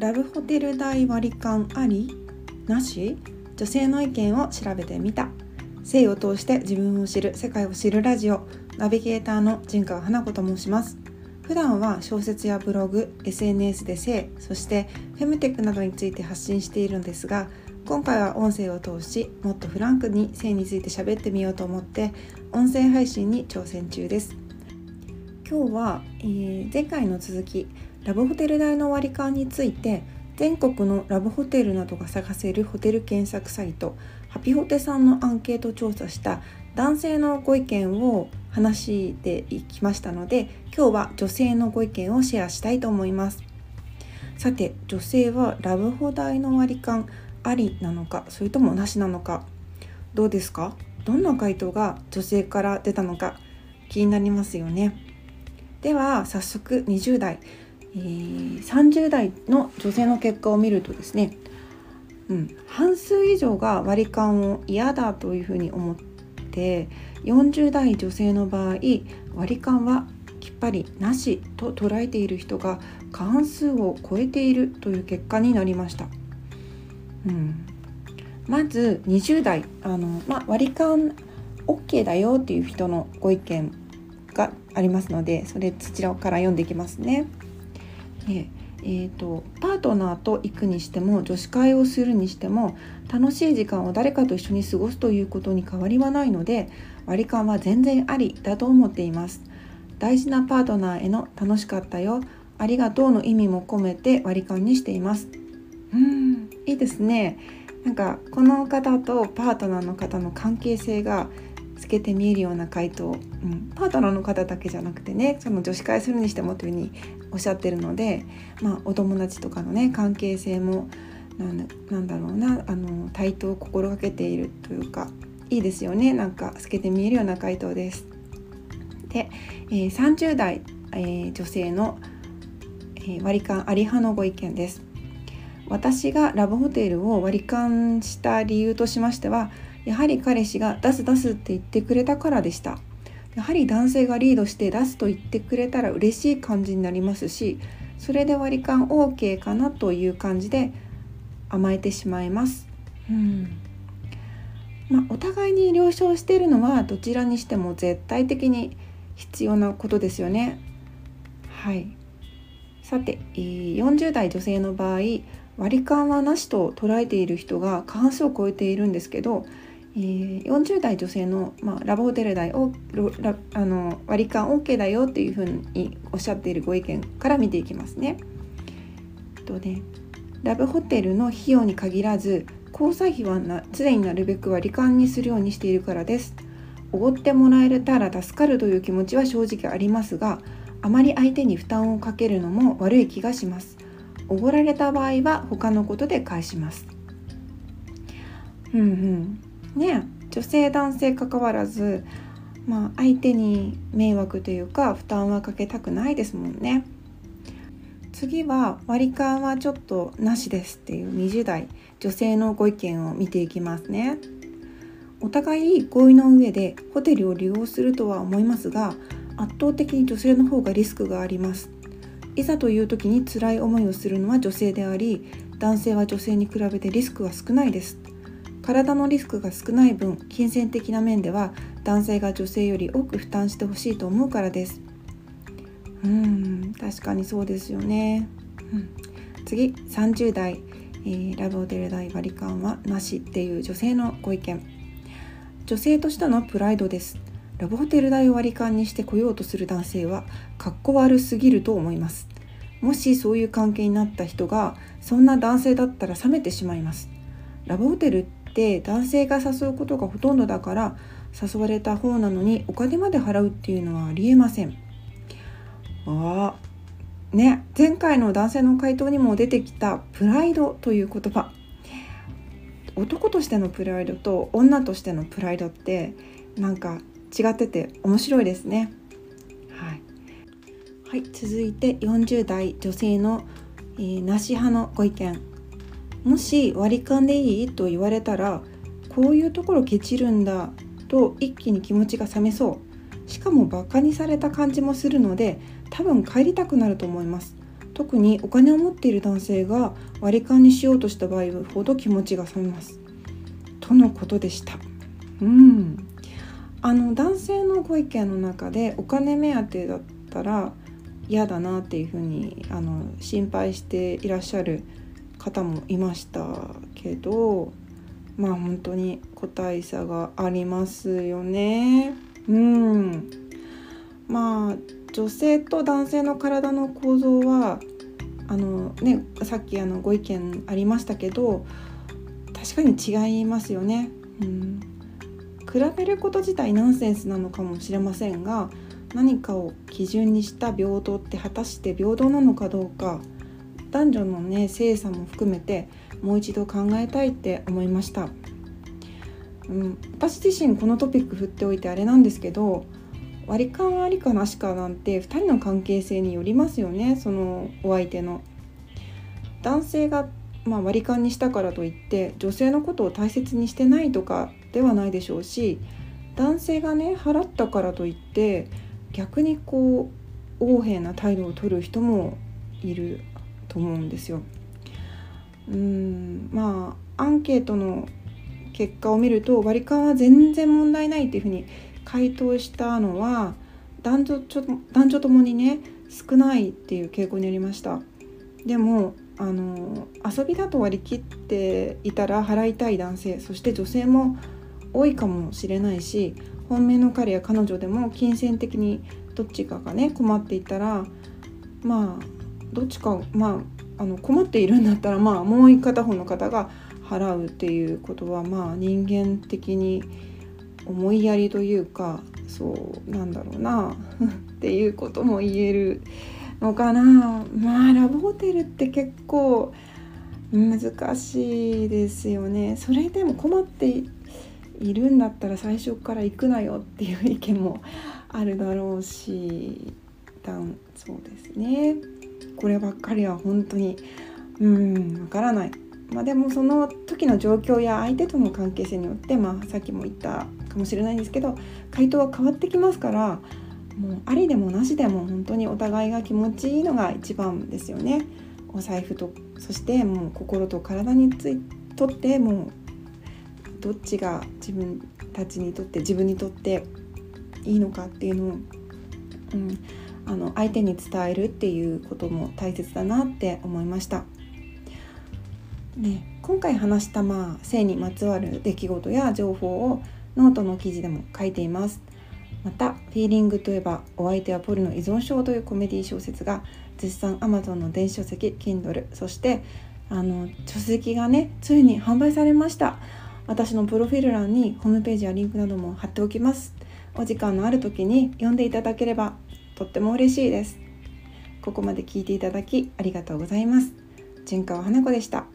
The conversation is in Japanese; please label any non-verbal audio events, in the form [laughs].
ラブホテル代割り勘あり？なし？女性の意見を調べてみた。性を通して自分を知る世界を知るラジオ。ナビゲーターの陣川花子と申します。普段は小説やブログ SNS で性そしてフェムテックなどについて発信しているんですが今回は音声を通しもっとフランクに性について喋ってみようと思って音声配信に挑戦中です。今日は、えー、前回の続きラブホテル代の割り勘について全国のラブホテルなどが探せるホテル検索サイトハピホテさんのアンケート調査した男性のご意見を話していきましたので今日は女性のご意見をシェアしたいと思います。さて女性はラブホ代の割り勘ありなのかそれともなしなのかどうですか？どんな回答が女性から出たのか気になりますよね。では早速20代。えー、30代の女性の結果を見るとですね、うん、半数以上が割り勘を嫌だというふうに思って40代女性の場合割り勘はきっぱりなしと捉えている人が過半数を超えているという結果になりました。うん、まず20代あの、まあ、割り勘 OK だよっていう人のご意見がありますのでそれそちらから読んでいきますね。でえーと、パートナーと行くにしても女子会をするにしても楽しい時間を誰かと一緒に過ごすということに変わりはないので割り勘は全然ありだと思っています。大事なパートナーへの楽しかったよ。ありがとうの意味も込めて割り勘にしています。うん。いいですね。なんかこの方とパートナーの方の関係性が透けて見えるような回答、うん、パートナーの方だけじゃなくてねその女子会するにしてもというふうにおっしゃってるので、まあ、お友達とかのね関係性もなんだろうなあの対等を心がけているというかいいですよねなんか透けて見えるような回答です。で、えー、30代、えー、女性の、えー、割り勘あり派のご意見です。私がラブホテルを割り勘した理由としましてはやはり彼氏が出す出すって言ってくれたからでしたやはり男性がリードして出すと言ってくれたら嬉しい感じになりますしそれで割り勘 OK かなという感じで甘えてしまいます。うん。まあ、お互いに了承しているのはどちらにしても絶対的に必要なことですよね。はい。さて40代女性の場合割り勘はなしと捉えている人が過半数を超えているんですけどえー、40代女性の、まあ、ラブホテル代をラあの割り勘 OK だよっていうふうにおっしゃっているご意見から見ていきますね。とねラブホテルの費用に限らず交際費はな常になるべく割り勘にするようにしているからです。おごってもらえたら助かるという気持ちは正直ありますがあまり相手に負担をかけるのも悪い気がします。おごられた場合は他のことで返します。うんうんね女性男性かかわらず、まあ、相手に迷惑というか負担はかけたくないですもんね。次は割り勘はちょっとなしですっていう20代女性のご意見を見ていきますね。お互い合意の上でホテルを利用するとは思いますが圧倒的に女性の方がリスクがあります。いざという時に辛い思いをするのは女性であり男性は女性に比べてリスクは少ないです。体のリスクが少ない分金銭的な面では男性が女性より多く負担してほしいと思うからです。うん確かにそうですよね、うん、次30代、えー、ラブホテル代割り勘はなしっていう女性のご意見。女性としてのプライドです。ラブホテル代を割り勘にして来ようとする男性はかっこ悪すぎると思います。もしそういう関係になった人がそんな男性だったら冷めてしまいます。ラブホテルって男性が誘うことがほとんどだから誘われた方なのにお金まで払うっていうのはありえません。あね前回の男性の回答にも出てきたプライドという言葉男としてのプライドと女としてのプライドってなんか違ってて面白いですね。はい、はい、続いて40代女性の、えー、なし派のご意見もし割り勘でいいと言われたらこういうところケチるんだと一気に気持ちが冷めそう。しかもバカにされた感じもするので多分帰りたくなると思います。特にお金を持っている男性が割り勘にしようとした場合ほど気持ちが冷めます。とのことでした。うん。あの男性のご意見の中でお金目当てだったら嫌だなっていうふうにあの心配していらっしゃる方もいましたけどまあ本当に個体差がありますよね。うんまあ女性と男性の体の構造はあのねさっきあのご意見ありましたけど確かに違いますよね。うん比べること自体ナンセンスなのかもしれませんが何かを基準にした平等って果たして平等なのかどうか男女のね性差も含めてもう一度考えたいって思いました、うん、私自身このトピック振っておいてあれなんですけど割り勘ありかなしかなんて2人の関係性によりますよねそのお相手の。男性がまあ、割り勘にしたからといって女性のことを大切にしてないとかではないでしょうし男性がね払ったからといって逆にこう横柄な態度を取る人もいると思うんですよ。うんまあアンケートの結果を見ると割り勘は全然問題ないっていうふうに回答したのは男女ちょ男女ともにね少ないっていう傾向にありました。でもあの遊びだと割り切っていたら払いたい男性そして女性も多いかもしれないし本命の彼や彼女でも金銭的にどっちかがね困っていたらまあどっちかまああの困っているんだったらまあもう片方の方が払うっていうことはまあ人間的に思いやりというかそうなんだろうな [laughs] っていうことも言えるのかな。まあラブホテルって結構難しいですよね。それでも困っているんだったら最初から行くなよっていう意見もあるだろうしそうですね。こればっかりは本当にうんわからない。まあでもその時の状況や相手との関係性によってまあさっきも言ったかもしれないんですけど回答は変わってきますからもうありでもなしでも本当にお互いが気持ちいいのが一番ですよね。お財布とそしてもう心と体についとってもうどっちが自分たちにとって自分にとっていいのかっていうのを、うん、あの相手に伝えるっていうことも大切だなって思いました。ね、今回話したまあ性にまつわる出来事や情報をノートの記事でも書いています。また「フィーリングといえばお相手はポルノ依存症」というコメディ小説が絶賛 Amazon の電子書籍 Kindle そしてあの書籍がねついに販売されました私のプロフィール欄にホームページやリンクなども貼っておきますお時間のある時に読んでいただければとっても嬉しいです。ここまで聞いていただきありがとうございます。純川花子でした。